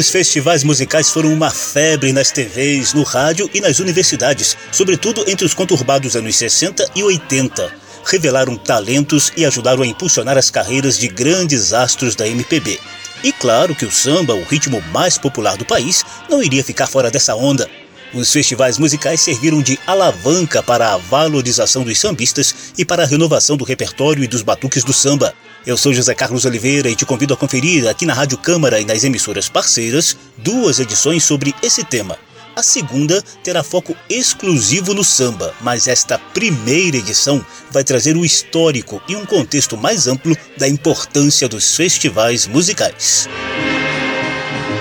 Os festivais musicais foram uma febre nas TVs, no rádio e nas universidades, sobretudo entre os conturbados anos 60 e 80. Revelaram talentos e ajudaram a impulsionar as carreiras de grandes astros da MPB. E claro que o samba, o ritmo mais popular do país, não iria ficar fora dessa onda. Os festivais musicais serviram de alavanca para a valorização dos sambistas e para a renovação do repertório e dos batuques do samba. Eu sou José Carlos Oliveira e te convido a conferir aqui na Rádio Câmara e nas emissoras parceiras duas edições sobre esse tema. A segunda terá foco exclusivo no samba, mas esta primeira edição vai trazer o histórico e um contexto mais amplo da importância dos festivais musicais.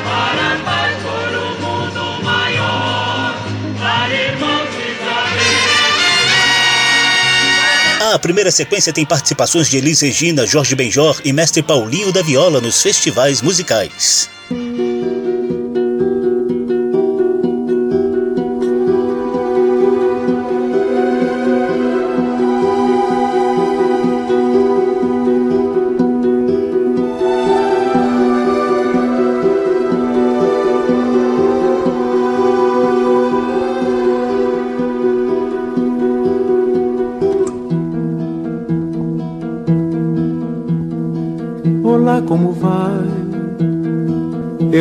Para A primeira sequência tem participações de Elis Regina, Jorge Benjor e Mestre Paulinho da Viola nos festivais musicais.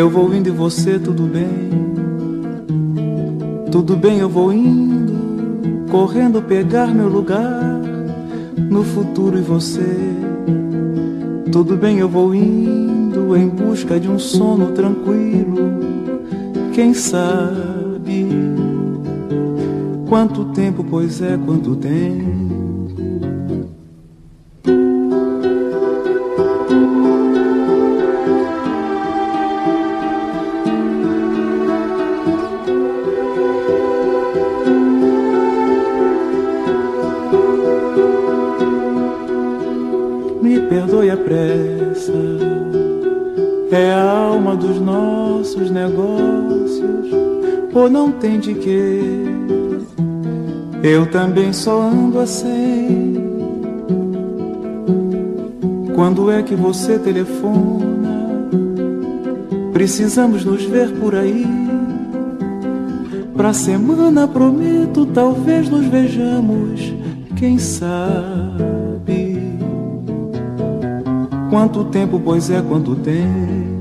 Eu vou indo e você, tudo bem? Tudo bem, eu vou indo, correndo pegar meu lugar no futuro e você. Tudo bem, eu vou indo em busca de um sono tranquilo. Quem sabe quanto tempo, pois é, quanto tempo. Ou não tem de quê? Eu também só ando assim. Quando é que você telefona? Precisamos nos ver por aí. Pra semana prometo, talvez nos vejamos, quem sabe? Quanto tempo, pois é, quanto tempo?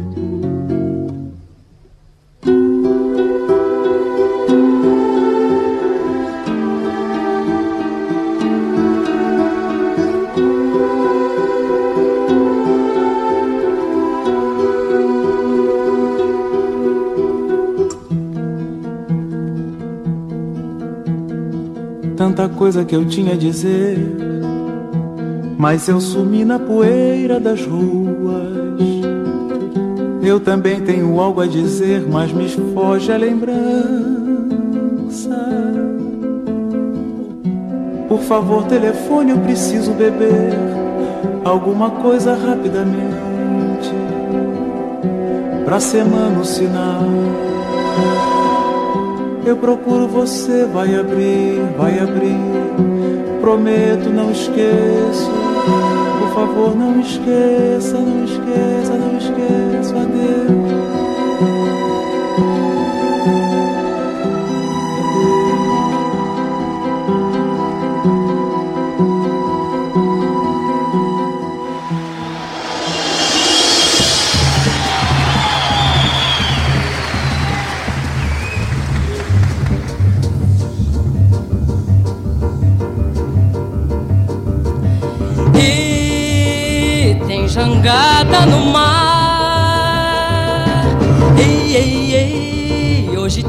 Tanta coisa que eu tinha a dizer, mas eu sumi na poeira das ruas. Eu também tenho algo a dizer, mas me foge a lembrança. Por favor, telefone, eu preciso beber alguma coisa rapidamente. Pra semana o sinal. Eu procuro você, vai abrir, vai abrir. Prometo, não esqueço. Por favor, não esqueça, não esqueça, não esqueça. Adeus.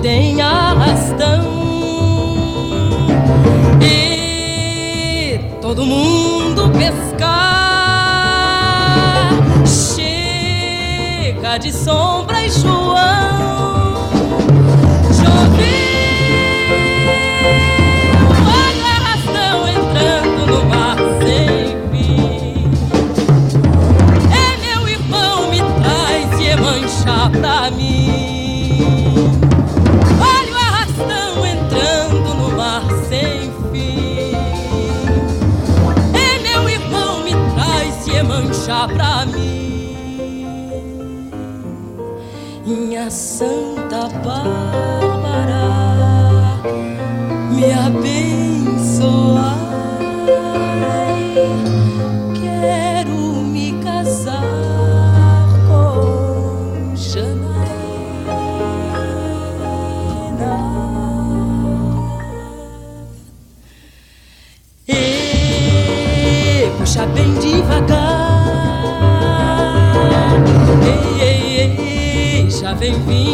Tem arrastão. E todo mundo pescar. Chega de sombra manchar pra mim. Minha Santa Bárbara, vem vindo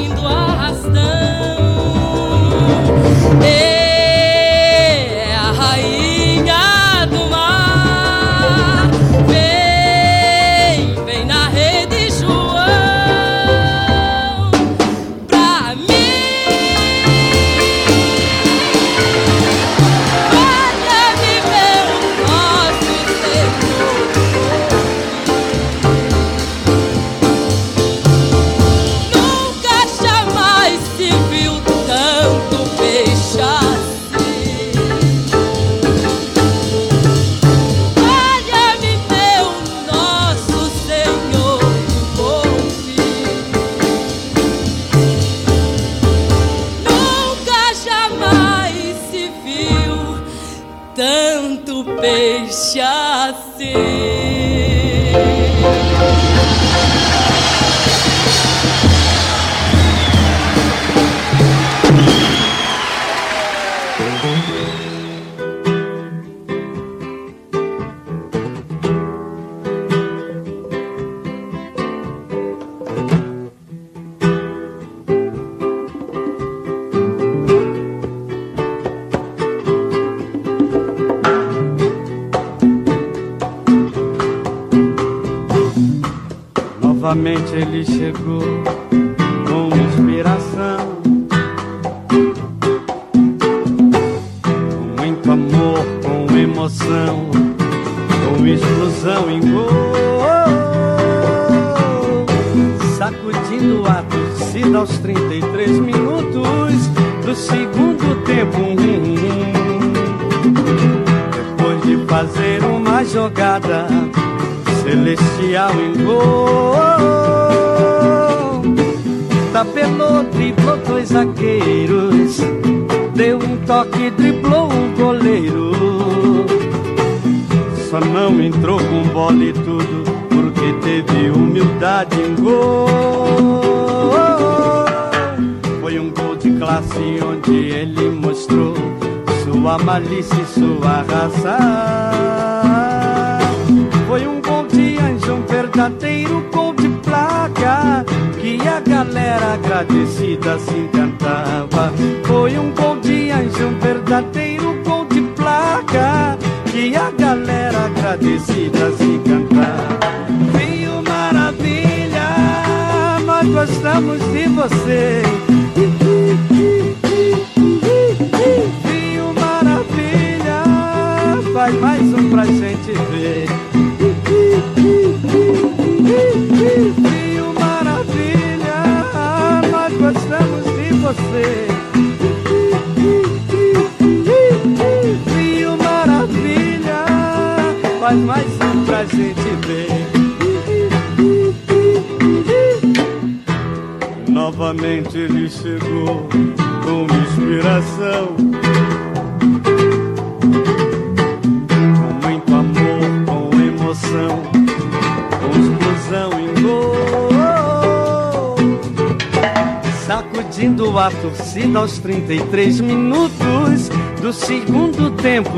ele chegou com inspiração. Com muito amor, com emoção, com explosão em gol. Sacudindo a torcida aos 33 minutos do segundo tempo. Depois de fazer uma jogada celestial em gol tapelou, driblou dois zagueiros. Deu um toque, driblou o goleiro. Só não entrou com bola e tudo, porque teve humildade em gol. Foi um gol de classe onde ele mostrou sua malícia e sua raça. De anjo, um verdadeiro gol de placa que a galera agradecida se encantava. Foi um gol de anjo, um verdadeiro gol de placa, que a galera agradecida se encantava. Viu maravilha, nós gostamos de você. Viu maravilha, faz mais um pra gente ver. Você. Maravilha, faz mais um pra gente ver. Novamente ele chegou com inspiração. Com muito amor, com emoção, sacudindo a torcida aos 33 minutos do segundo tempo.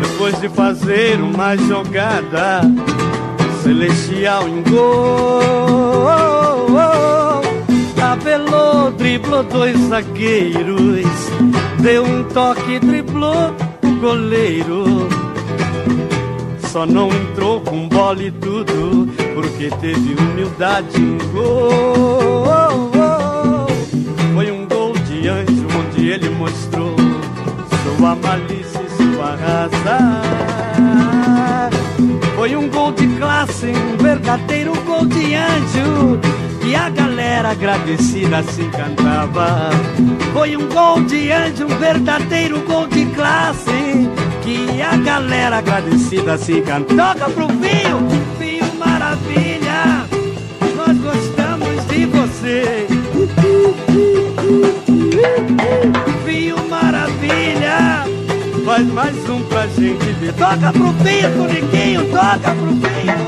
Depois de fazer uma jogada celestial em gol, tabelou, driblou dois zagueiros, deu um toque, driblou o goleiro. Só não entrou com bola e tudo, porque teve humildade. Um gol, foi um gol de anjo, onde ele mostrou sua malícia e sua raça. Foi um gol de classe, um verdadeiro gol de anjo. E a galera agradecida assim cantava. Foi um gol de anjo, um verdadeiro gol de classe. Que a galera agradecida assim cantava. Toca pro Fio Faz mais um pra gente ver. Toca pro Fio, Toniquinho, toca pro Fio.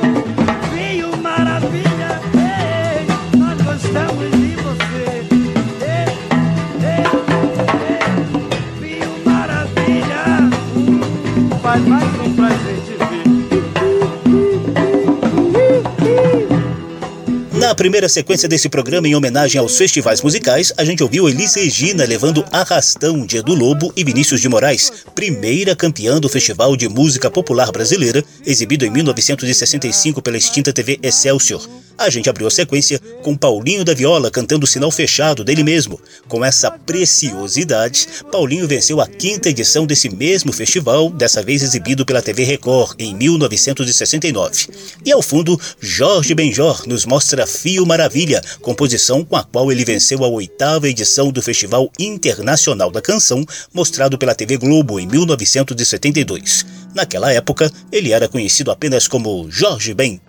Primeira sequência desse programa, em homenagem aos festivais musicais, a gente ouviu Elis Regina levando Arrastão de Edu Lobo e Vinícius de Moraes, primeira campeã do Festival de Música Popular Brasileira, exibido em 1965 pela extinta TV Excelsior. A gente abriu a sequência com Paulinho da Viola cantando Sinal Fechado dele mesmo. Com essa preciosidade, Paulinho venceu a quinta edição desse mesmo festival, dessa vez exibido pela TV Record em 1969. E ao fundo, Jorge Benjor nos mostra Fio Maravilha, composição com a qual ele venceu a oitava edição do Festival Internacional da Canção, mostrado pela TV Globo em 1972. Naquela época, ele era conhecido apenas como Jorge Ben.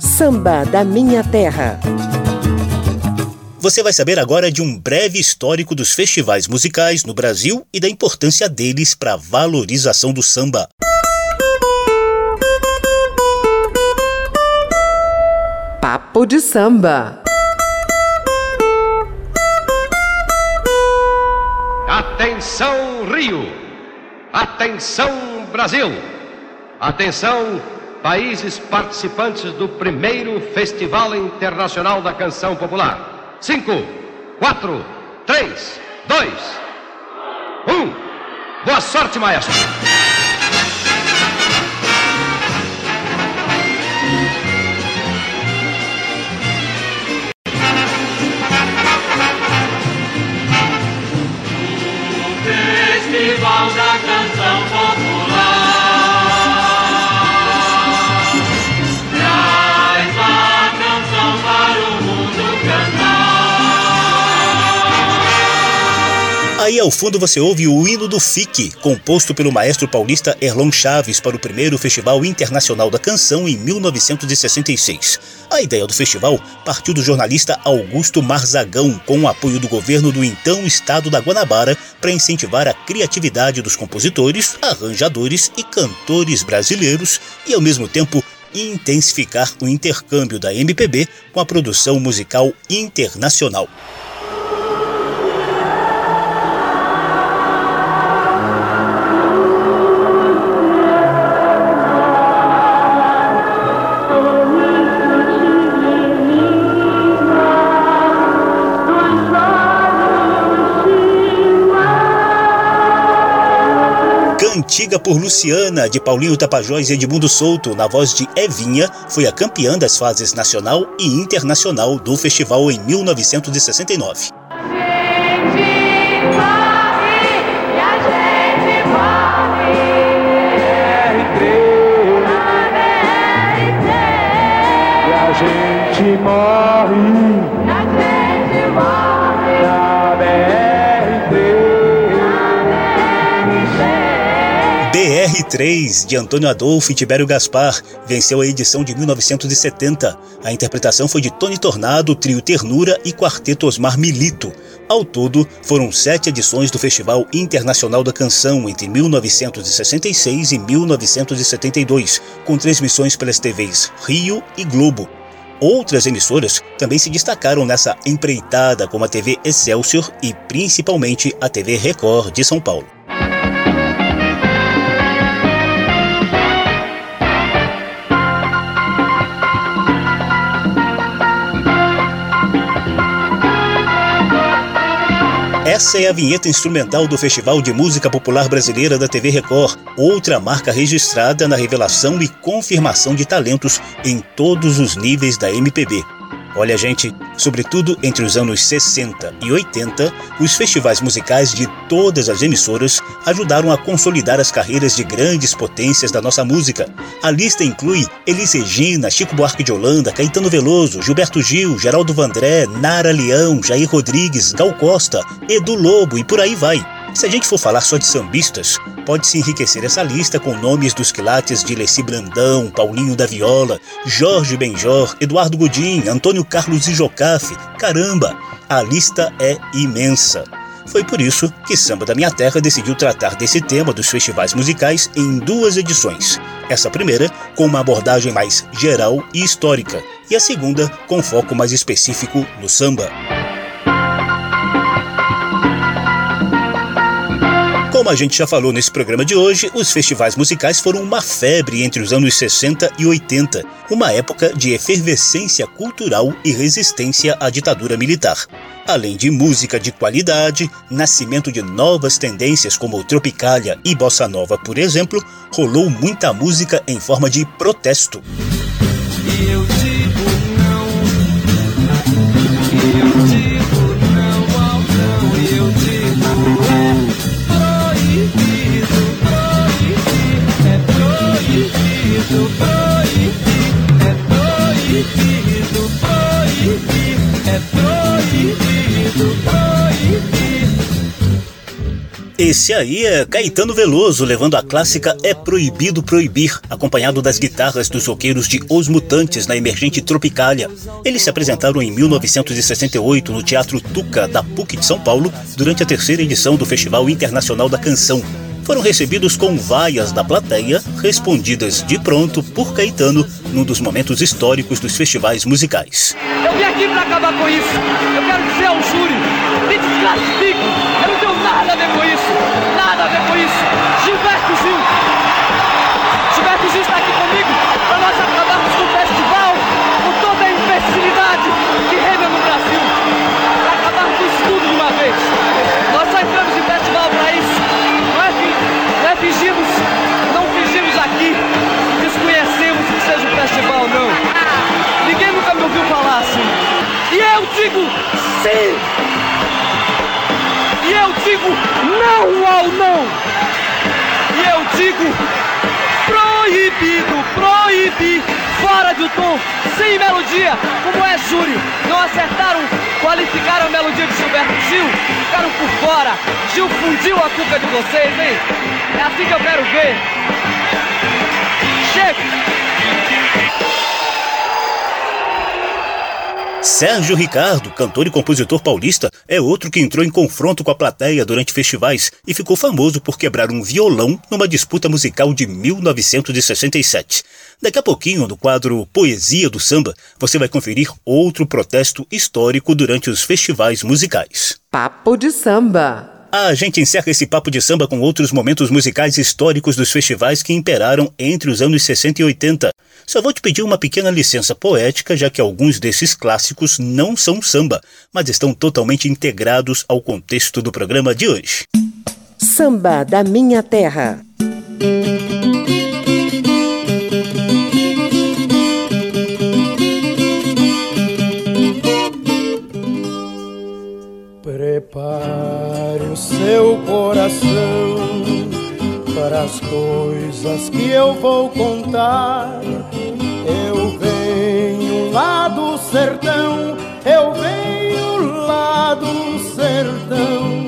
Samba da Minha Terra. Você vai saber agora de um breve histórico dos festivais musicais no Brasil e da importância deles para a valorização do samba. Papo de samba. Atenção Rio! Atenção Brasil! Atenção países participantes do primeiro Festival Internacional da Canção Popular. Cinco, quatro, três, dois, um. Boa sorte, maestro! Da Canção Aí ao fundo você ouve o hino do FIC, composto pelo maestro paulista Erlon Chaves para o primeiro Festival Internacional da Canção em 1966. A ideia do festival partiu do jornalista Augusto Marzagão, com o apoio do governo do então estado da Guanabara, para incentivar a criatividade dos compositores, arranjadores e cantores brasileiros e, ao mesmo tempo, intensificar o intercâmbio da MPB com a produção musical internacional. Cantiga por Luciana, de Paulinho Tapajós e Edmundo Souto, na voz de Evinha, foi a campeã das fases nacional e internacional do festival em 1969. BR-3. BR-3, de Antônio Adolfo e Tibério Gaspar, venceu a edição de 1970. A interpretação foi de Tony Tornado, Trio Ternura e Quarteto Osmar Milito. Ao todo, foram sete edições do Festival Internacional da Canção entre 1966 e 1972, com transmissões pelas TVs Rio e Globo. Outras emissoras também se destacaram nessa empreitada, como a TV Excelsior e principalmente a TV Record de São Paulo. Essa é a vinheta instrumental do Festival de Música Popular Brasileira da TV Record, outra marca registrada na revelação e confirmação de talentos em todos os níveis da MPB. Olha, gente, sobretudo entre os anos 60 e 80, os festivais musicais de todas as emissoras ajudaram a consolidar as carreiras de grandes potências da nossa música. A lista inclui Elis Regina, Chico Buarque de Holanda, Caetano Veloso, Gilberto Gil, Geraldo Vandré, Nara Leão, Jair Rodrigues, Gal Costa, Edu Lobo e por aí vai. Se a gente for falar só de sambistas, pode-se enriquecer essa lista com nomes dos quilates de Leci Brandão, Paulinho da Viola, Jorge Benjor, Eduardo Godin, Antônio Carlos e Jocafe. Caramba, a lista é imensa. Foi por isso que Samba da Minha Terra decidiu tratar desse tema dos festivais musicais em duas edições. Essa primeira com uma abordagem mais geral e histórica, e a segunda com foco mais específico no samba. Como a gente já falou nesse programa de hoje, os festivais musicais foram uma febre entre os anos 60 e 80, uma época de efervescência cultural e resistência à ditadura militar. Além de música de qualidade, nascimento de novas tendências como tropicália e bossa nova, por exemplo, rolou muita música em forma de protesto. Esse aí é Caetano Veloso levando a clássica É Proibido Proibir, acompanhado das guitarras dos roqueiros de Os Mutantes na emergente Tropicália. Eles se apresentaram em 1968 no Teatro Tuca da PUC de São Paulo durante a terceira edição do Festival Internacional da Canção. Foram recebidos com vaias da plateia, respondidas de pronto por Caetano num dos momentos históricos dos festivais musicais. Eu vim aqui pra acabar com isso. Eu quero dizer ao júri, me desclassifique. Eu não tenho nada a ver com isso. Nada a ver com isso. Festival, não. Ninguém nunca me ouviu falar assim. E eu digo sim! E eu digo não ao não! E eu digo proibido, proibir, fora do tom, sem melodia, como é júri. Não acertaram, qualificaram a melodia de Gilberto Gil, ficaram por fora. Gil fundiu a cuca de vocês, hein? É assim que eu quero ver. Chega! Sérgio Ricardo, cantor e compositor paulista, é outro que entrou em confronto com a plateia durante festivais e ficou famoso por quebrar um violão numa disputa musical de 1967. Daqui a pouquinho, no quadro Poesia do Samba, você vai conferir outro protesto histórico durante os festivais musicais. Papo de samba. A gente encerra esse papo de samba com outros momentos musicais históricos dos festivais que imperaram entre os anos 60 e 80. Só vou te pedir uma pequena licença poética, já que alguns desses clássicos não são samba, mas estão totalmente integrados ao contexto do programa de hoje. Samba da minha terra. Prepare o seu coração as coisas que eu vou contar. Eu venho lá do sertão, eu venho lá do sertão,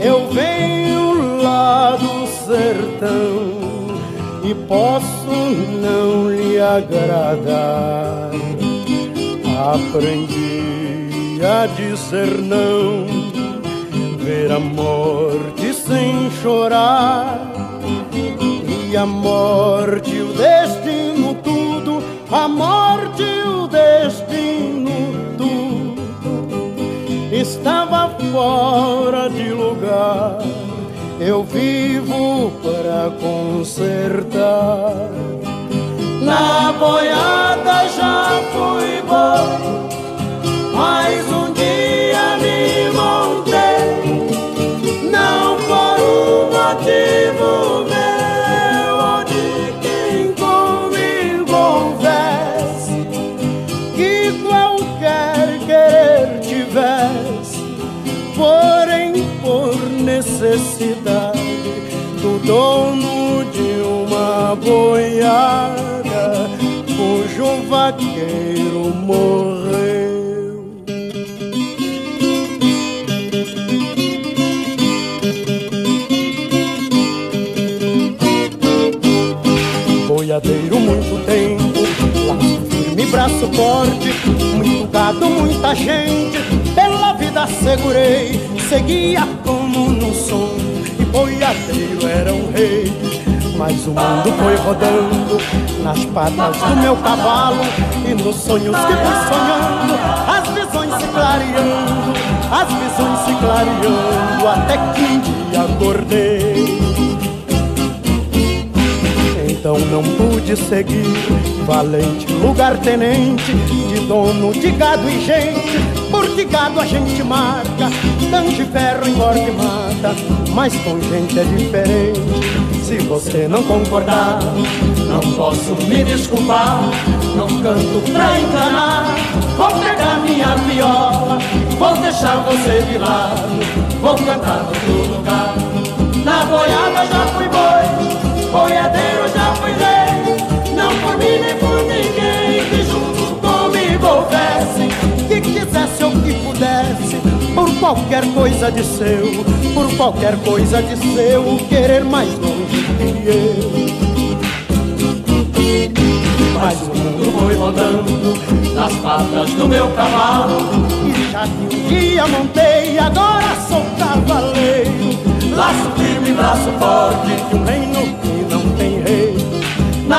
eu venho lá do sertão e posso não lhe agradar. Aprendi a dizer não, ver a morte sem chorar. E a morte, o destino, tudo, a morte, o destino, tudo, estava fora de lugar. Eu vivo para consertar. Na boiada já fui bom, mas um dia muito tempo, laço firme, braço forte, muito gado, muita gente, pela vida segurei, seguia como num sonho boiadeiro era um rei. Mas o mundo foi rodando nas patas do meu cavalo. E nos sonhos que fui sonhando, as visões se clareando As visões se clareando, até que um dia acordei então não pude seguir. Valente lugar tenente De dono de gado e gente. Porque gado a gente marca Tange ferro engorda e mata. Mas com gente é diferente. Se você não concordar Não posso me desculpar. Não canto pra enganar. Vou pegar minha viola Vou deixar você de lado. Vou cantar no outro lugar. Na boiada já fui boi Boiadeiro já nem por ninguém que junto comigo houvesse Que quisesse ou que pudesse Por qualquer coisa de seu Por qualquer coisa de seu Querer mais longe que eu. Mas o mundo foi rodando nas patas do meu cavalo E já que um dia montei, agora sou cavaleiro. Laço firme, braço forte, de um reino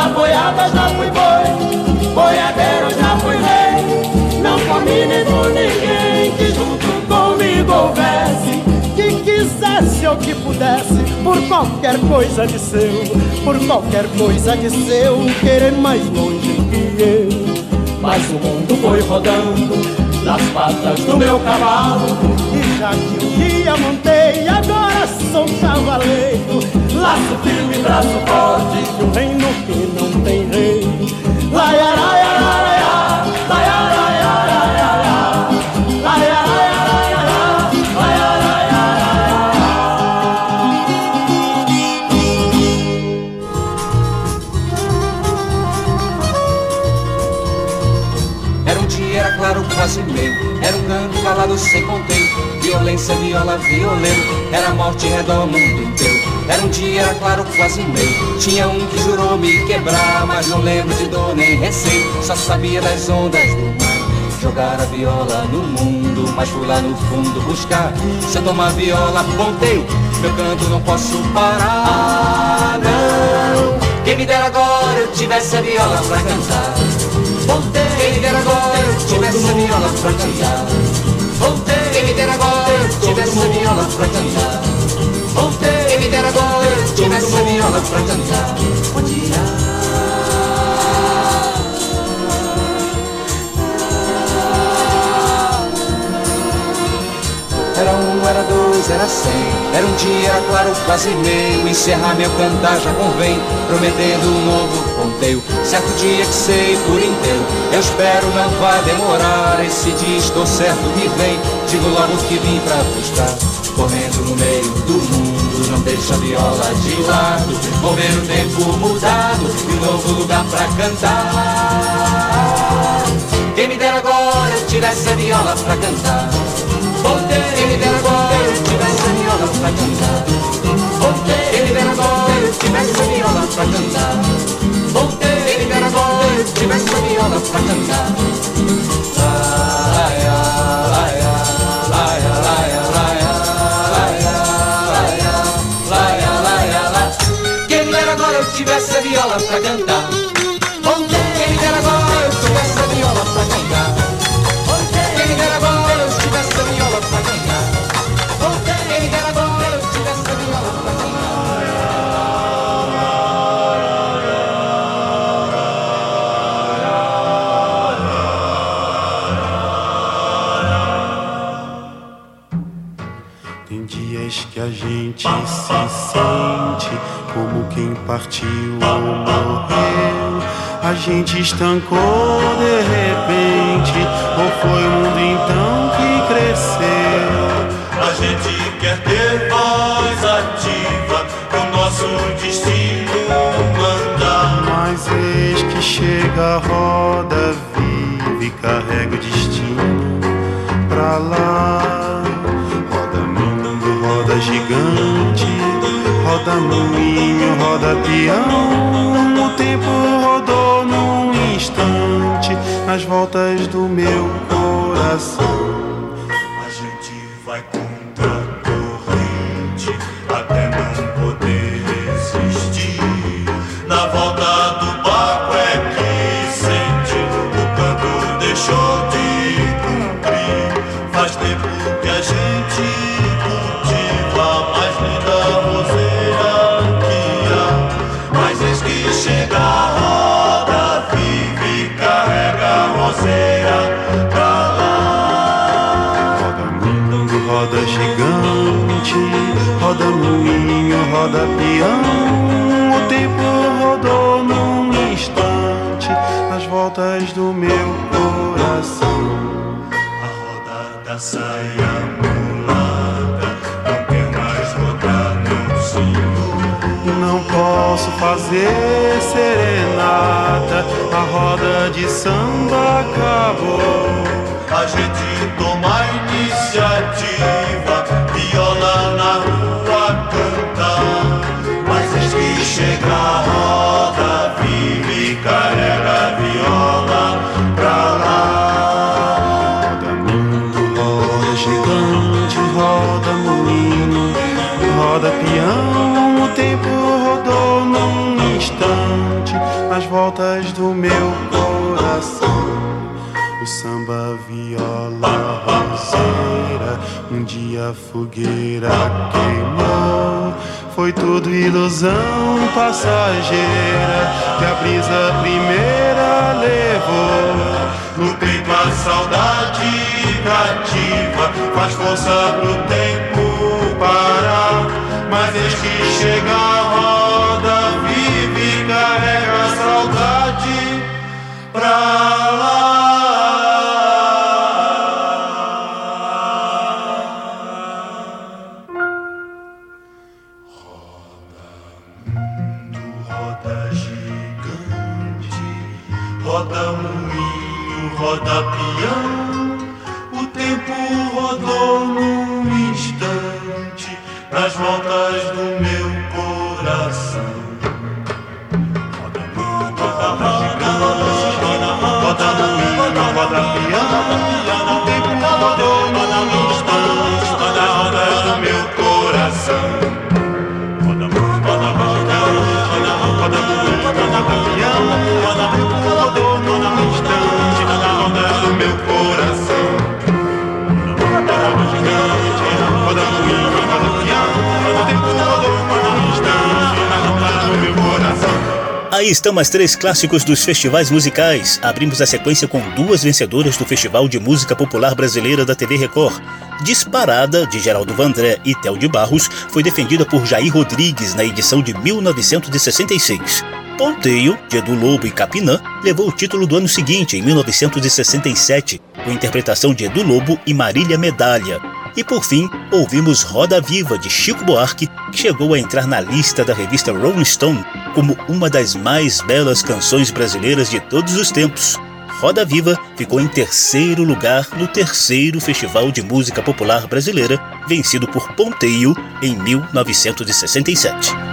na boiada já fui boi, boiadeiro já fui rei. Não comi nem por ninguém que junto comigo houvesse. Que quisesse ou que pudesse, por qualquer coisa de seu, por qualquer coisa de seu, querer mais longe que eu. Mas o mundo foi rodando nas patas do meu cavalo. E já que um dia montei, agora sou cavaleiro. Laço firme, braço forte. De um reino que não tem rei. Laia, laia, laia, laia, laia, laia, laia, Era um dia, era claro, quase meio Era um canto calado sem conteúdo. Violência, viola, violento. Era morte, redor, mundo inteiro era um dia, claro, quase meio. Tinha um que jurou me quebrar, mas não lembro de dor nem receio. Só sabia das ondas do mar. Jogar a viola no mundo, mas fui lá no fundo buscar. Se eu tomar viola, ponteio, meu canto não posso parar, não. Quem me dera agora eu tivesse a viola pra cantar. Ponteio, quem me dera agora eu tivesse a viola pra cantar. Ponteio, quem me dera agora eu tivesse a viola pra cantar. Viola cantar. Era um, era dois, era cem. Era um dia, era claro, quase meio. Encerrar meu cantar já convém. Prometendo um novo ponteio. Certo dia que sei por inteiro. Eu espero não vai demorar. Esse dia estou certo que vem. Digo logo que vim pra buscar Correndo no meio do mundo Não deixa a viola de lado Vou ver o tempo mudado E um novo lugar pra cantar. Quem me dera agora eu tivesse a viola pra cantar. Quem me dera agora eu tivesse a viola pra cantar. Quem me dera agora eu tivesse a viola pra cantar. Quem me dera agora eu tivesse a viola pra cantar essa viola pra cantar. Onde quem quer agora eu sou viola pra cantar. Onde quem quer agora eu sou viola pra cantar. Onde quem quer agora eu sou viola pra cantar. Tem dias que a gente se sente como quem partiu ou morreu. A gente estancou de repente, ou foi o mundo então que cresceu? A gente quer ter voz ativa, que o nosso destino manda. Mas eis que chega a roda viva e carrega o destino pra lá. Roda mundo, roda gigante, roda moinho, roda peão. O tempo rodou num instante nas voltas do meu coração. Voltas do meu coração. A roda da saia mulata não quer mais rodar, não senhor. Não posso fazer serenata, a roda de samba acabou. A gente toma iniciativa, um dia a fogueira queimou. Foi tudo ilusão passageira que a brisa primeira levou. No peito a saudade cativa faz força pro tempo parar. Mas eis que chega a roda viva e carrega a saudade pra lá. Aí estão as três clássicos dos festivais musicais. Abrimos a sequência com duas vencedoras do Festival de Música Popular Brasileira da TV Record. Disparada, de Geraldo Vandré e Tel de Barros, foi defendida por Jair Rodrigues na edição de 1966. Ponteio, de Edu Lobo e Capinã, levou o título do ano seguinte, em 1967, com interpretação de Edu Lobo e Marília Medalha. E por fim, ouvimos Roda Viva de Chico Buarque, que chegou a entrar na lista da revista Rolling Stone como uma das mais belas canções brasileiras de todos os tempos. Roda Viva ficou em terceiro lugar no terceiro Festival de Música Popular Brasileira, vencido por Ponteio em 1967.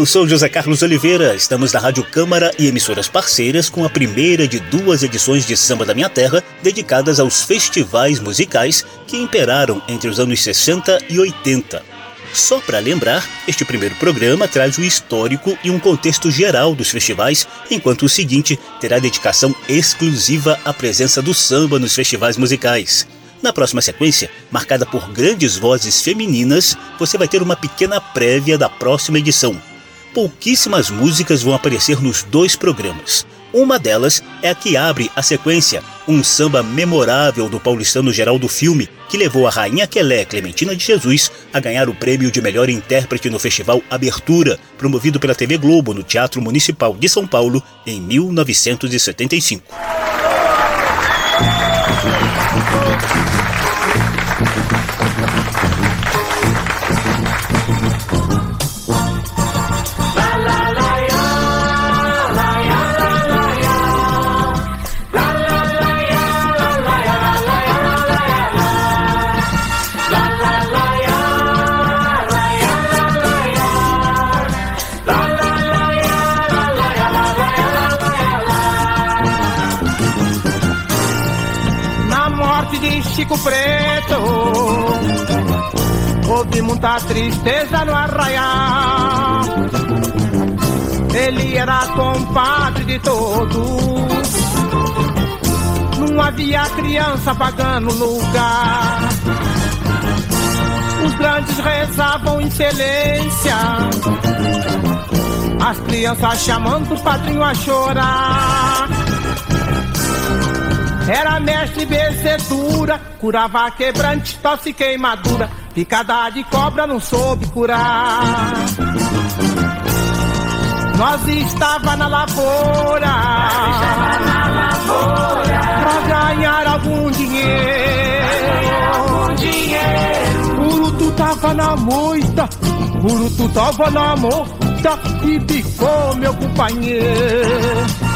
Eu sou José Carlos Oliveira, estamos na Rádio Câmara e emissoras parceiras com a primeira de duas edições de Samba da Minha Terra dedicadas aos festivais musicais que imperaram entre os anos 60 e 80. Só para lembrar, este primeiro programa traz o histórico e um contexto geral dos festivais, enquanto o seguinte terá dedicação exclusiva à presença do samba nos festivais musicais. Na próxima sequência, marcada por grandes vozes femininas, você vai ter uma pequena prévia da próxima edição. Pouquíssimas músicas vão aparecer nos dois programas. Uma delas é a que abre a sequência, um samba memorável do paulistano Geraldo Filme, que levou a rainha Quelé Clementina de Jesus a ganhar o prêmio de melhor intérprete no festival Abertura, promovido pela TV Globo no Teatro Municipal de São Paulo em 1975. Tristeza no arraial. Ele era compadre de todos. Não havia criança pagando lugar. Os grandes rezavam em silência As crianças chamando o padrinho a chorar. Era mestre becedura, curava quebrante, tosse queimadura, picada de cobra não soube curar. Nós estava na lavoura, pra ganhar algum dinheiro. Algum dinheiro. Urutu tava na moita, Urutu tava na moita e picou meu companheiro.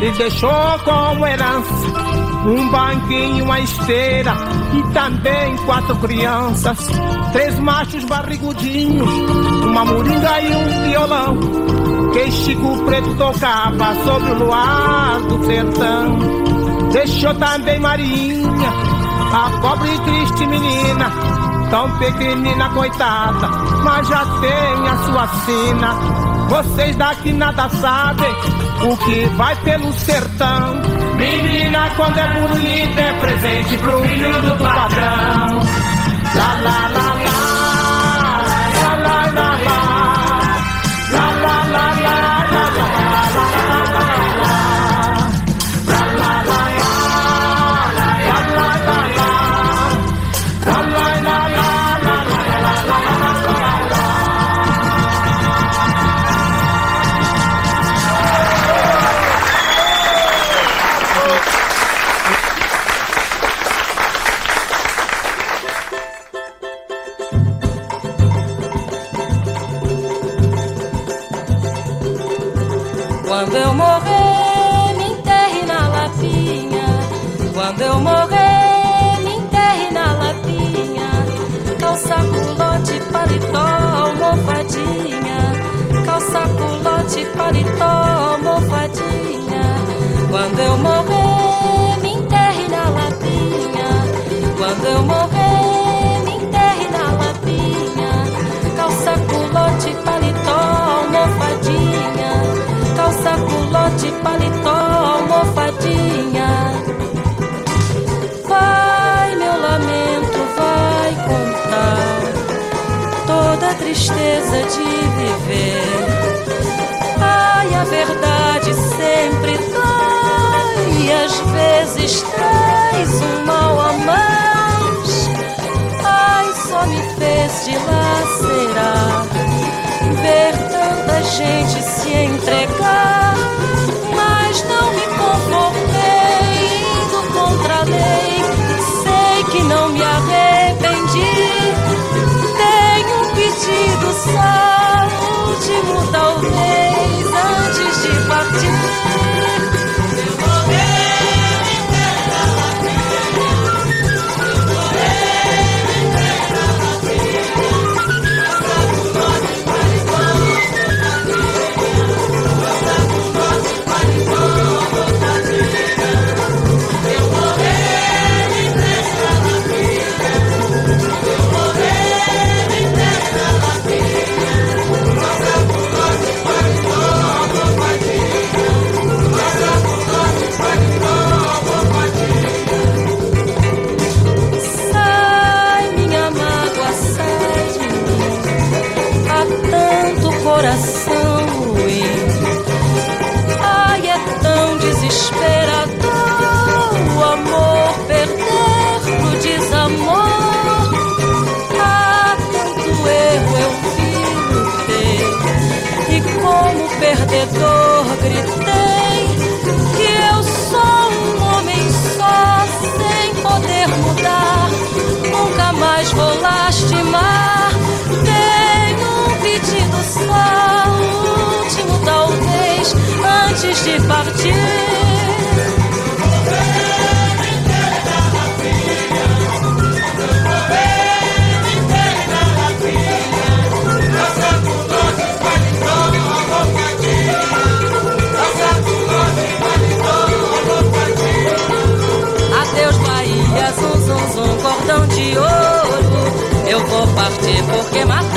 Lhe deixou como herança um banquinho, uma esteira e também quatro crianças, três machos barrigudinhos, uma moringa e um violão. Que Chico Preto tocava sobre o luar do sertão. Deixou também Marinha, a pobre e triste menina, tão pequenina, coitada, mas já tem a sua sina. Vocês daqui nada sabem o que vai pelo sertão. Menina, quando é bonita, é presente pro filho do patrão. Lá, lá, lá, paletó, almofadinha. Calça culote, paletó, almofadinha. Quando eu morrer, me enterre na lapinha. Quando eu morrer, me enterre na lapinha. Calça culote, paletó, almofadinha. Calça culote, paletó, tristeza de viver. Ai, a verdade sempre dói, e às vezes traz um mal a mais. Ai, só me fez dilacerar ver tanta gente se entregar, Just. tiempos que más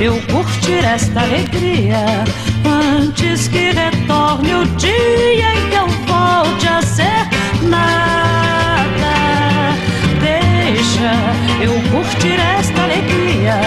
eu curtir esta alegria antes que retorne o dia em que eu volte a ser nada. Deixa eu curtir esta alegria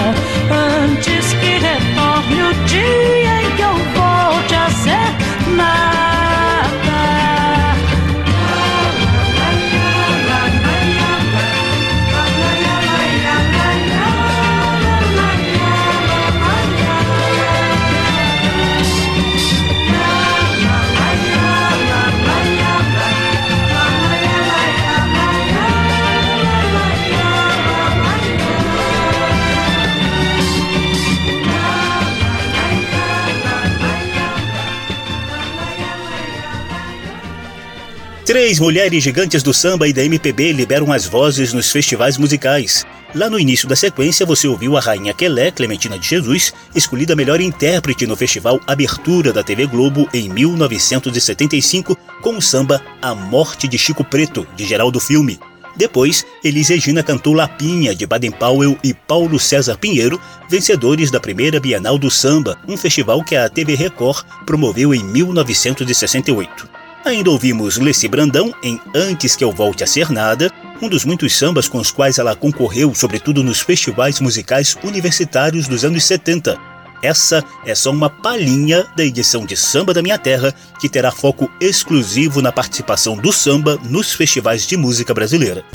Três mulheres gigantes do samba e da MPB liberam as vozes nos festivais musicais. Lá no início da sequência, você ouviu a Rainha Quelé, Clementina de Jesus, escolhida melhor intérprete no Festival Abertura da TV Globo em 1975, com o samba A Morte de Chico Preto, de Geraldo Filme. Depois, Elis Regina cantou Lapinha, de Baden Powell e Paulo César Pinheiro, vencedores da primeira Bienal do Samba, um festival que a TV Record promoveu em 1968. Ainda ouvimos Leci Brandão em Antes que eu volte a ser nada, um dos muitos sambas com os quais ela concorreu, sobretudo nos festivais musicais universitários dos anos 70. Essa é só uma palhinha da edição de Samba da Minha Terra, que terá foco exclusivo na participação do samba nos festivais de música brasileira.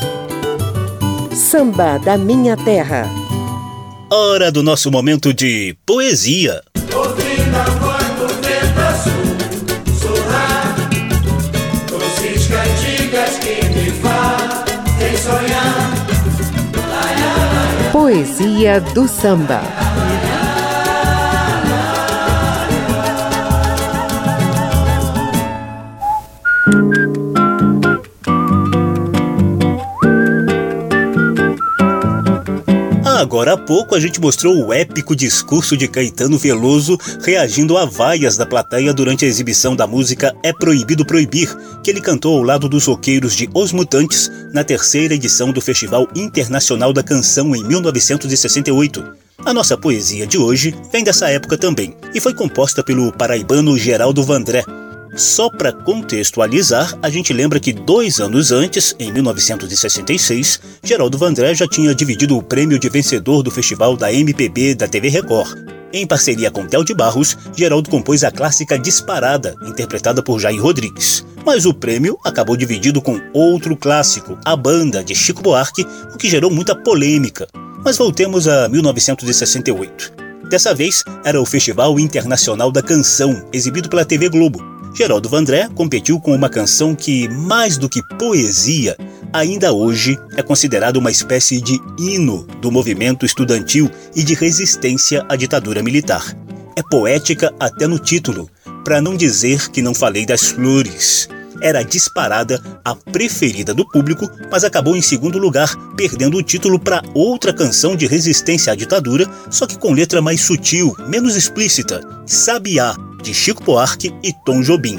Samba da Minha Terra. Hora do nosso momento de poesia. Ouvindo Poesia do samba. Agora há pouco a gente mostrou o épico discurso de Caetano Veloso reagindo a vaias da plateia durante a exibição da música É Proibido Proibir, que ele cantou ao lado dos roqueiros de Os Mutantes na terceira edição do Festival Internacional da Canção em 1968. A nossa poesia de hoje vem dessa época também e foi composta pelo paraibano Geraldo Vandré. Só para contextualizar, a gente lembra que dois anos antes, em 1966, Geraldo Vandré já tinha dividido o prêmio de vencedor do Festival da MPB da TV Record. Em parceria com Tel de Barros, Geraldo compôs a clássica Disparada, interpretada por Jair Rodrigues. Mas o prêmio acabou dividido com outro clássico, A Banda, de Chico Buarque, o que gerou muita polêmica. Mas voltemos a 1968. Dessa vez, era o Festival Internacional da Canção, exibido pela TV Globo. Geraldo Vandré competiu com uma canção que, mais do que poesia, ainda hoje é considerada uma espécie de hino do movimento estudantil e de resistência à ditadura militar. É poética até no título, para não dizer que não falei das flores. Era disparada a preferida do público, mas acabou em segundo lugar, perdendo o título para outra canção de resistência à ditadura, só que com letra mais sutil, menos explícita, Sabiá, de Chico Buarque e Tom Jobim.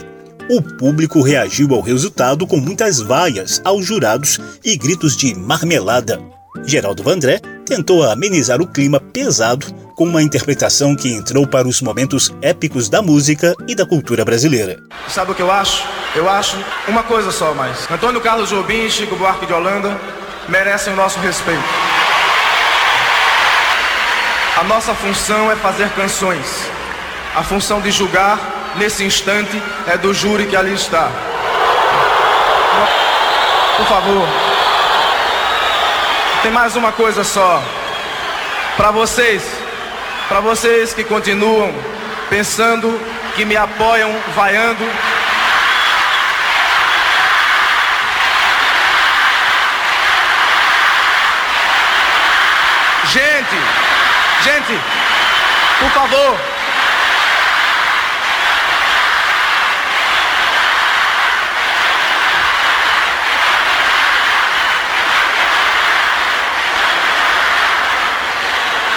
O público reagiu ao resultado com muitas vaias aos jurados e gritos de marmelada. Geraldo Vandré tentou amenizar o clima pesado com uma interpretação que entrou para os momentos épicos da música e da cultura brasileira. Sabe o que eu acho? Eu acho uma coisa só mais. Antônio Carlos Jobim e Chico Buarque de Holanda merecem o nosso respeito. A nossa função é fazer canções. A função de julgar, nesse instante, é do júri que ali está. Por favor. Tem mais uma coisa só. Para vocês, para vocês que continuam pensando, que me apoiam, vaiando. Gente, gente, por favor.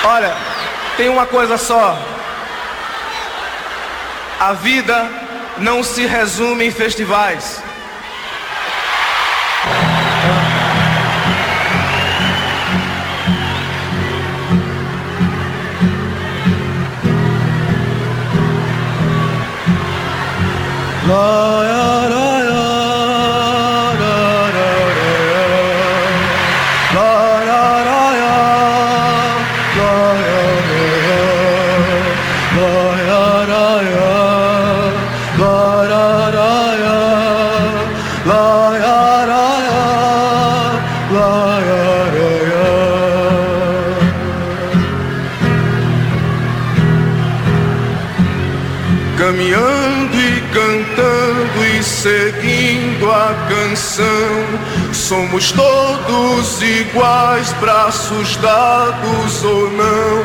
Olha, tem uma coisa só. A vida não se resume em festivais. Loyal. Caminhando e cantando e seguindo a canção, somos todos iguais, braços dados ou não.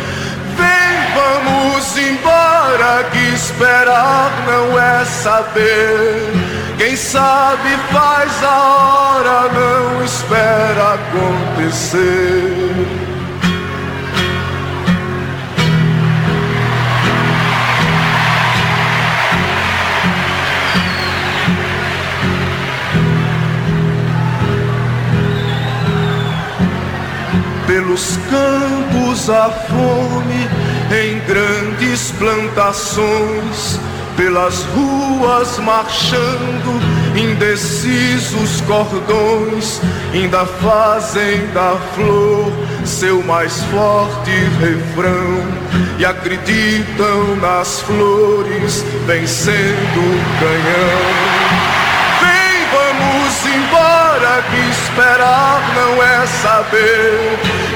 Vamos embora, que esperar não é saber. Quem sabe faz a hora, não espera acontecer. pelos campos a fome, em grandes plantações, pelas ruas marchando, indecisos cordões, ainda fazem da flor seu mais forte refrão e acreditam nas flores vencendo o canhão. Vem, vamos embora que esperar não é saber.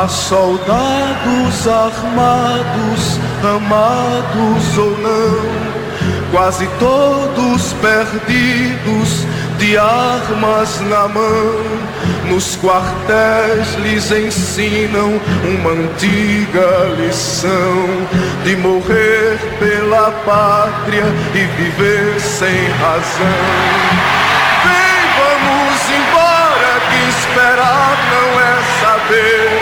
Há soldados armados, amados ou não, quase todos perdidos, de armas na mão. Nos quartéis lhes ensinam uma antiga lição de morrer pela pátria e viver sem razão. Vem, vamos embora, que esperar não é saber.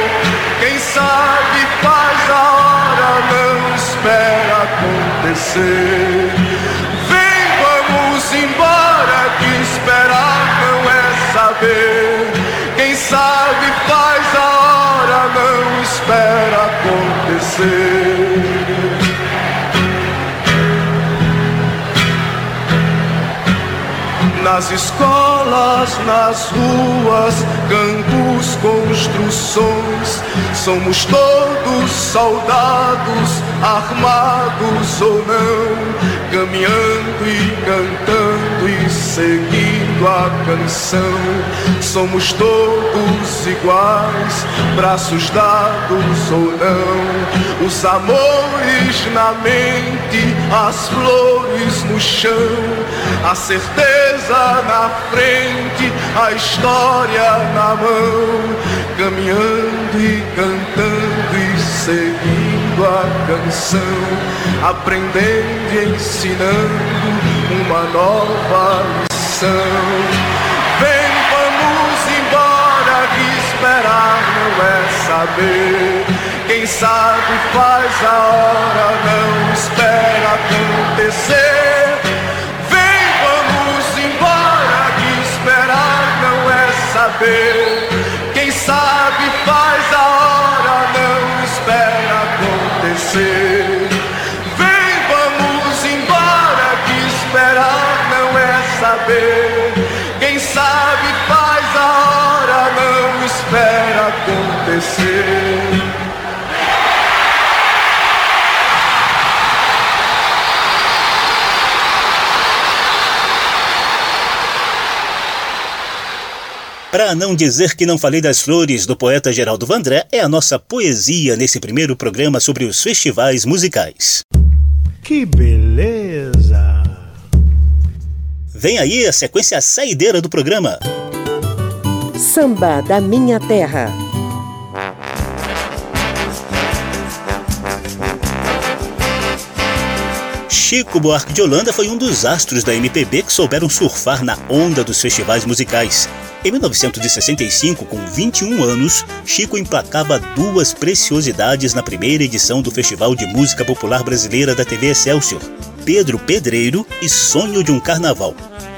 Sabe faz a hora, não espera acontecer. Vem, vamos embora, que esperar não é saber. Quem sabe faz a hora, não espera acontecer. nas escolas, nas ruas, campos, construções. Somos todos soldados, armados ou não, caminhando e cantando e seguindo a canção. Somos todos iguais, braços dados ou não, os amores na mente, as flores no chão, a certeza na frente, a história na mão, caminhando e cantando e seguindo a canção, aprendendo e ensinando uma nova lição. Vem, vamos embora, que esperar não é saber. Quem sabe faz a hora, não espera acontecer. Saber. Quem sabe faz Para não dizer que não falei das flores do poeta Geraldo Vandré, é a nossa poesia nesse primeiro programa sobre os festivais musicais. Que beleza! Vem aí a sequência saideira do programa. Samba da Minha Terra. Chico Buarque de Holanda foi um dos astros da MPB que souberam surfar na onda dos festivais musicais. Em 1965, com 21 anos, Chico emplacava duas preciosidades na primeira edição do Festival de Música Popular Brasileira da TV Excelsior, Pedro Pedreiro e Sonho de um Carnaval.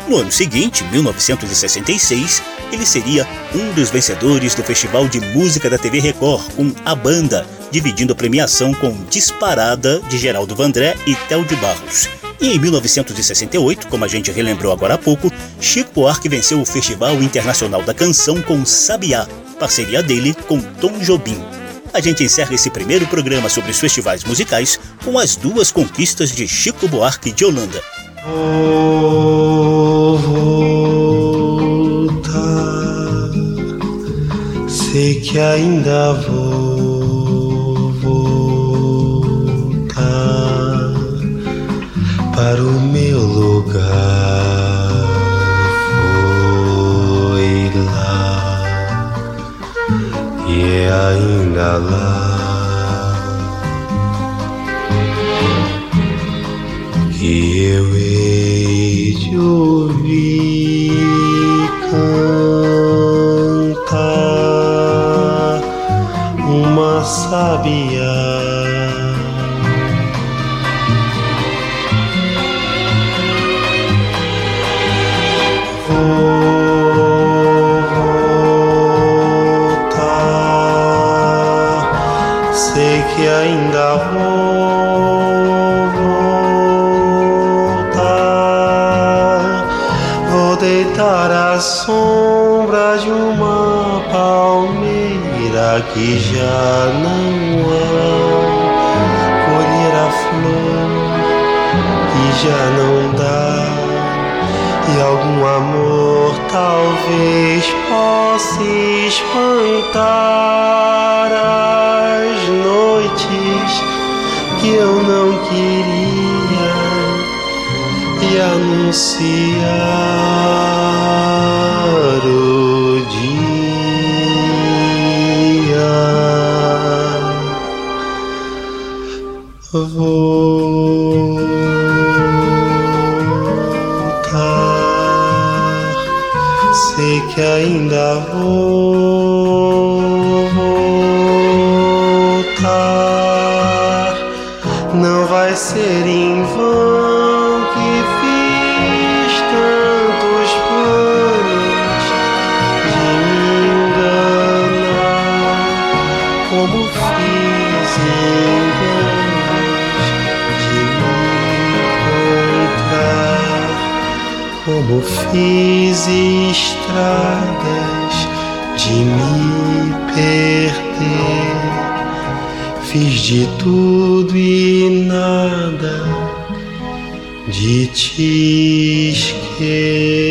No ano seguinte, 1966, ele seria um dos vencedores do Festival de Música da TV Record com A Banda, dividindo a premiação com Disparada de Geraldo Vandré e Tel de Barros. E em 1968, como a gente relembrou agora há pouco, Chico Buarque venceu o Festival Internacional da Canção com Sabiá, parceria dele com Tom Jobim. A gente encerra esse primeiro programa sobre os festivais musicais com as duas conquistas de Chico Buarque de Holanda. Vou voltar, sei que ainda vou voltar para o meu lugar. Foi lá e é ainda lá. que eu de ouvir cantar uma sabiá. Que já não há. Colher a flor que já não dá. E algum amor talvez possa espantar as noites que eu não queria e anunciar voltar, sei que ainda vou fiz estradas de me perder. Fiz de tudo e nada de te esquecer.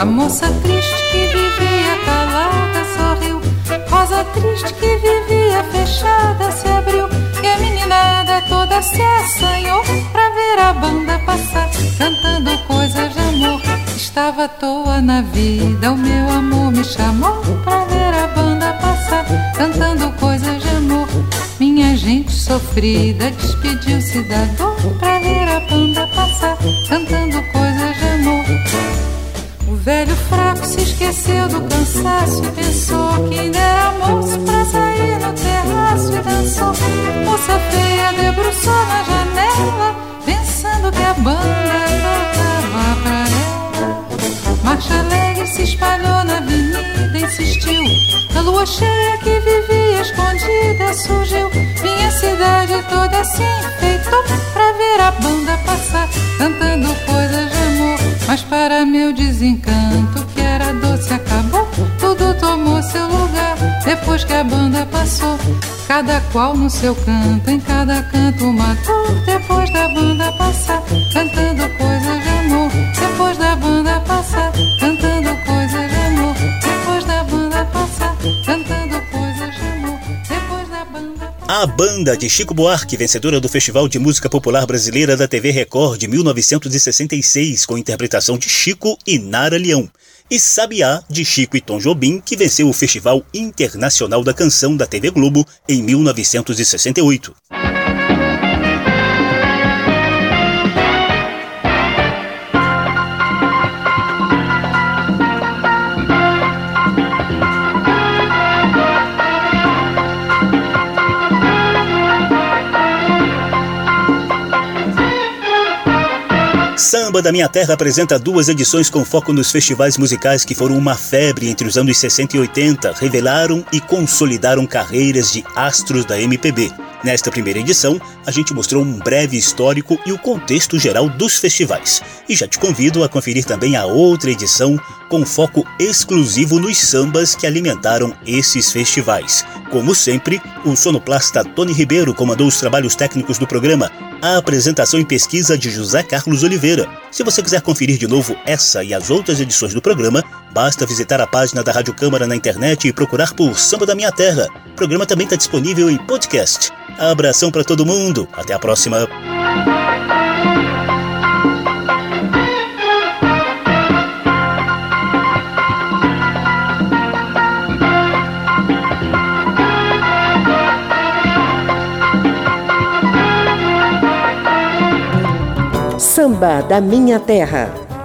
A moça triste que vivia calada sorriu, rosa triste que vivia fechada se abriu e a meninada toda se assanhou pra ver a banda passar, cantando coisas de amor. Estava à toa na vida, o meu amor me chamou pra ver a banda passar, cantando coisas de amor. Minha gente sofrida despediu-se da dor pra ver a banda velho fraco se esqueceu do cansaço e pensou que ainda era moço pra sair no terraço e dançou. Moça feia debruçou na janela, pensando que a banda tocava pra ela. Marcha alegre se espalhou na avenida, insistiu. A lua cheia que vivia escondida surgiu. Minha cidade toda se enfeitou pra ver a banda passar, cantando coisas. Mas para meu desencanto, que era doce acabou, tudo tomou seu lugar depois que a banda passou. Cada qual no seu canto, em cada canto uma dor. Depois da banda passar, cantando coisas de amor. Depois da banda passar, cantando coisas A banda de Chico Buarque, vencedora do Festival de Música Popular Brasileira da TV Record de 1966, com interpretação de Chico e Nara Leão. E Sabiá, de Chico e Tom Jobim, que venceu o Festival Internacional da Canção da TV Globo em 1968. Samba da Minha Terra apresenta duas edições com foco nos festivais musicais que foram uma febre entre os anos 60 e 80, revelaram e consolidaram carreiras de astros da MPB. Nesta primeira edição, a gente mostrou um breve histórico e o contexto geral dos festivais. E já te convido a conferir também a outra edição com foco exclusivo nos sambas que alimentaram esses festivais. Como sempre, o sonoplasta Tony Ribeiro comandou os trabalhos técnicos do programa, a apresentação e pesquisa de José Carlos Oliveira. Se você quiser conferir de novo essa e as outras edições do programa, basta visitar a página da Rádio Câmara na internet e procurar por Samba da Minha Terra. O programa também está disponível em podcast. Abração para todo mundo. Até a próxima. Samba da Minha Terra.